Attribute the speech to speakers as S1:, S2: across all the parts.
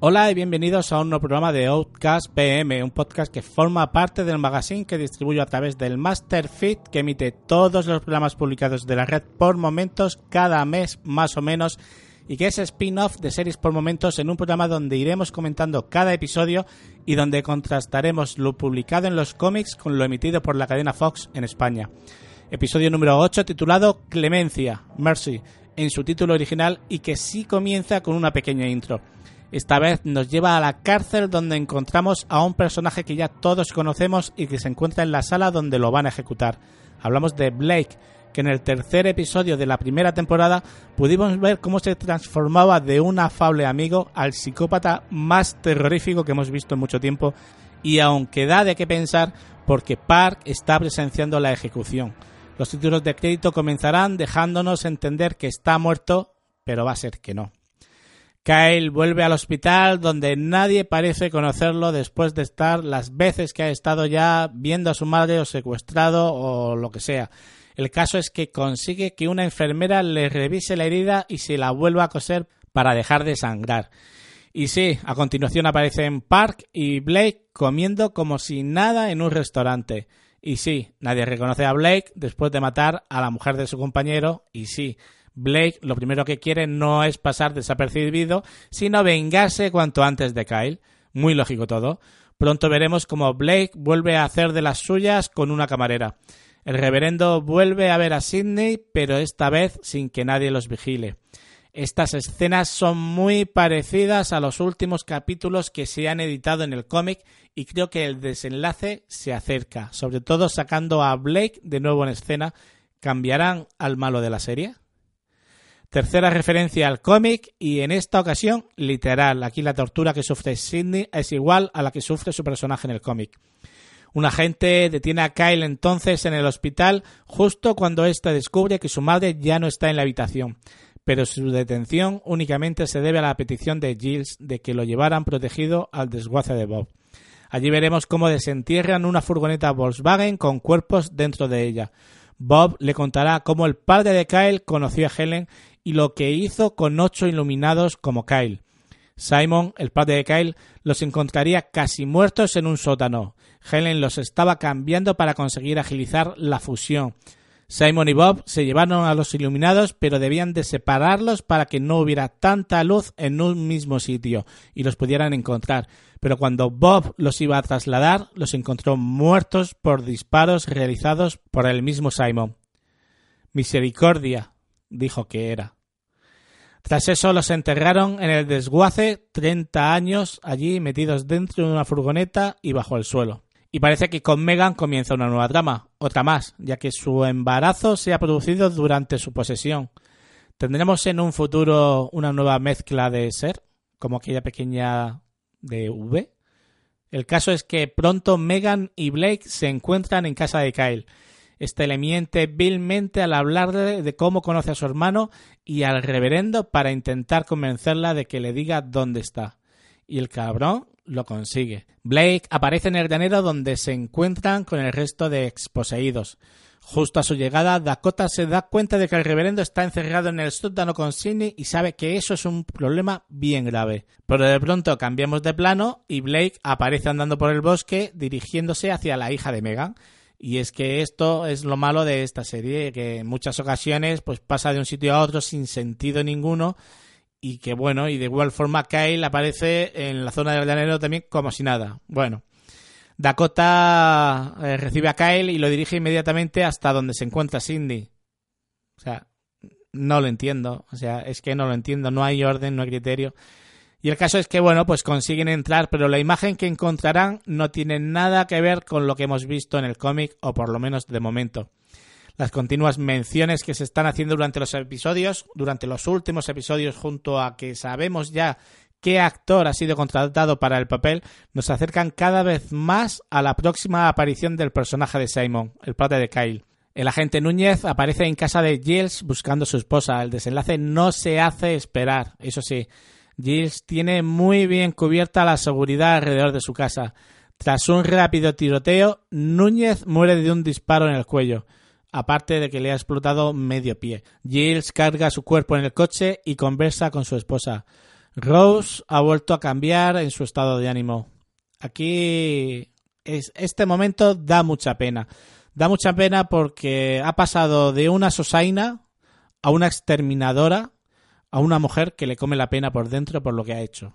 S1: Hola y bienvenidos a un nuevo programa de Outcast PM, un podcast que forma parte del magazine que distribuyo a través del Master Feed que emite todos los programas publicados de la red por momentos cada mes más o menos y que es spin-off de series por momentos en un programa donde iremos comentando cada episodio y donde contrastaremos lo publicado en los cómics con lo emitido por la cadena Fox en España. Episodio número 8 titulado Clemencia, Mercy, en su título original y que sí comienza con una pequeña intro. Esta vez nos lleva a la cárcel donde encontramos a un personaje que ya todos conocemos y que se encuentra en la sala donde lo van a ejecutar. Hablamos de Blake, que en el tercer episodio de la primera temporada pudimos ver cómo se transformaba de un afable amigo al psicópata más terrorífico que hemos visto en mucho tiempo y aunque da de qué pensar porque Park está presenciando la ejecución. Los títulos de crédito comenzarán dejándonos entender que está muerto, pero va a ser que no. Kyle vuelve al hospital donde nadie parece conocerlo después de estar las veces que ha estado ya viendo a su madre o secuestrado o lo que sea. El caso es que consigue que una enfermera le revise la herida y se la vuelva a coser para dejar de sangrar. Y sí, a continuación aparecen Park y Blake comiendo como si nada en un restaurante. Y sí, nadie reconoce a Blake después de matar a la mujer de su compañero. Y sí, Blake lo primero que quiere no es pasar desapercibido, sino vengarse cuanto antes de Kyle. Muy lógico todo. Pronto veremos cómo Blake vuelve a hacer de las suyas con una camarera. El reverendo vuelve a ver a Sidney, pero esta vez sin que nadie los vigile. Estas escenas son muy parecidas a los últimos capítulos que se han editado en el cómic y creo que el desenlace se acerca, sobre todo sacando a Blake de nuevo en escena. ¿Cambiarán al malo de la serie? Tercera referencia al cómic y en esta ocasión literal. Aquí la tortura que sufre Sidney es igual a la que sufre su personaje en el cómic. Un agente detiene a Kyle entonces en el hospital justo cuando éste descubre que su madre ya no está en la habitación, pero su detención únicamente se debe a la petición de Giles de que lo llevaran protegido al desguace de Bob. Allí veremos cómo desentierran una furgoneta Volkswagen con cuerpos dentro de ella. Bob le contará cómo el padre de Kyle conoció a Helen y lo que hizo con ocho iluminados como Kyle. Simon, el padre de Kyle, los encontraría casi muertos en un sótano. Helen los estaba cambiando para conseguir agilizar la fusión. Simon y Bob se llevaron a los iluminados, pero debían de separarlos para que no hubiera tanta luz en un mismo sitio y los pudieran encontrar. Pero cuando Bob los iba a trasladar, los encontró muertos por disparos realizados por el mismo Simon. Misericordia, dijo que era. Tras eso los enterraron en el desguace 30 años allí metidos dentro de una furgoneta y bajo el suelo. Y parece que con Megan comienza una nueva trama, otra más, ya que su embarazo se ha producido durante su posesión. ¿Tendremos en un futuro una nueva mezcla de ser, como aquella pequeña de V? El caso es que pronto Megan y Blake se encuentran en casa de Kyle este le miente vilmente al hablarle de cómo conoce a su hermano y al reverendo para intentar convencerla de que le diga dónde está. Y el cabrón lo consigue. Blake aparece en el granero donde se encuentran con el resto de exposeídos. Justo a su llegada, Dakota se da cuenta de que el reverendo está encerrado en el sótano con Sidney y sabe que eso es un problema bien grave. Pero de pronto cambiamos de plano y Blake aparece andando por el bosque dirigiéndose hacia la hija de Megan. Y es que esto es lo malo de esta serie, que en muchas ocasiones pues pasa de un sitio a otro sin sentido ninguno y que bueno, y de igual forma Kyle aparece en la zona del llanero también como si nada. Bueno, Dakota eh, recibe a Kyle y lo dirige inmediatamente hasta donde se encuentra Cindy. O sea, no lo entiendo. O sea, es que no lo entiendo. No hay orden, no hay criterio. Y el caso es que, bueno, pues consiguen entrar, pero la imagen que encontrarán no tiene nada que ver con lo que hemos visto en el cómic, o por lo menos de momento las continuas menciones que se están haciendo durante los episodios, durante los últimos episodios, junto a que sabemos ya qué actor ha sido contratado para el papel, nos acercan cada vez más a la próxima aparición del personaje de Simon, el padre de Kyle. El agente Núñez aparece en casa de Giles buscando a su esposa. El desenlace no se hace esperar. Eso sí, Giles tiene muy bien cubierta la seguridad alrededor de su casa. Tras un rápido tiroteo, Núñez muere de un disparo en el cuello aparte de que le ha explotado medio pie. Giles carga su cuerpo en el coche y conversa con su esposa. Rose ha vuelto a cambiar en su estado de ánimo. Aquí es, este momento da mucha pena. Da mucha pena porque ha pasado de una sosaina a una exterminadora a una mujer que le come la pena por dentro por lo que ha hecho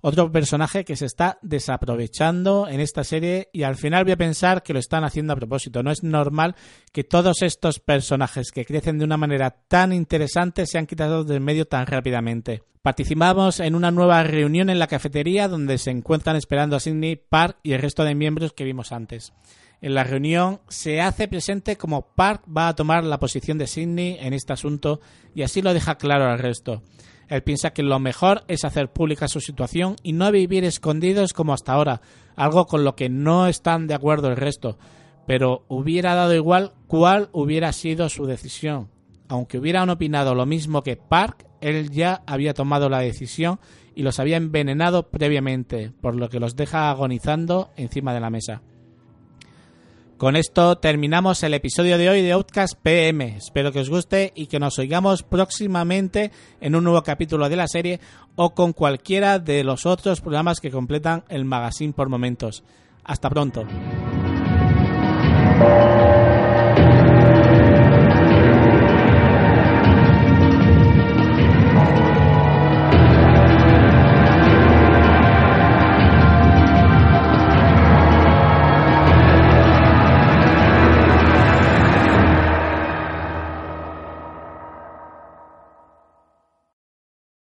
S1: otro personaje que se está desaprovechando en esta serie y al final voy a pensar que lo están haciendo a propósito. No es normal que todos estos personajes que crecen de una manera tan interesante sean quitados del medio tan rápidamente. Participamos en una nueva reunión en la cafetería donde se encuentran esperando a Sidney, Park y el resto de miembros que vimos antes. En la reunión se hace presente como Park va a tomar la posición de Sidney en este asunto y así lo deja claro al resto. Él piensa que lo mejor es hacer pública su situación y no vivir escondidos como hasta ahora, algo con lo que no están de acuerdo el resto. Pero hubiera dado igual cuál hubiera sido su decisión. Aunque hubieran opinado lo mismo que Park, él ya había tomado la decisión y los había envenenado previamente, por lo que los deja agonizando encima de la mesa. Con esto terminamos el episodio de hoy de Outcast PM. Espero que os guste y que nos oigamos próximamente en un nuevo capítulo de la serie o con cualquiera de los otros programas que completan el magazine por momentos. Hasta pronto.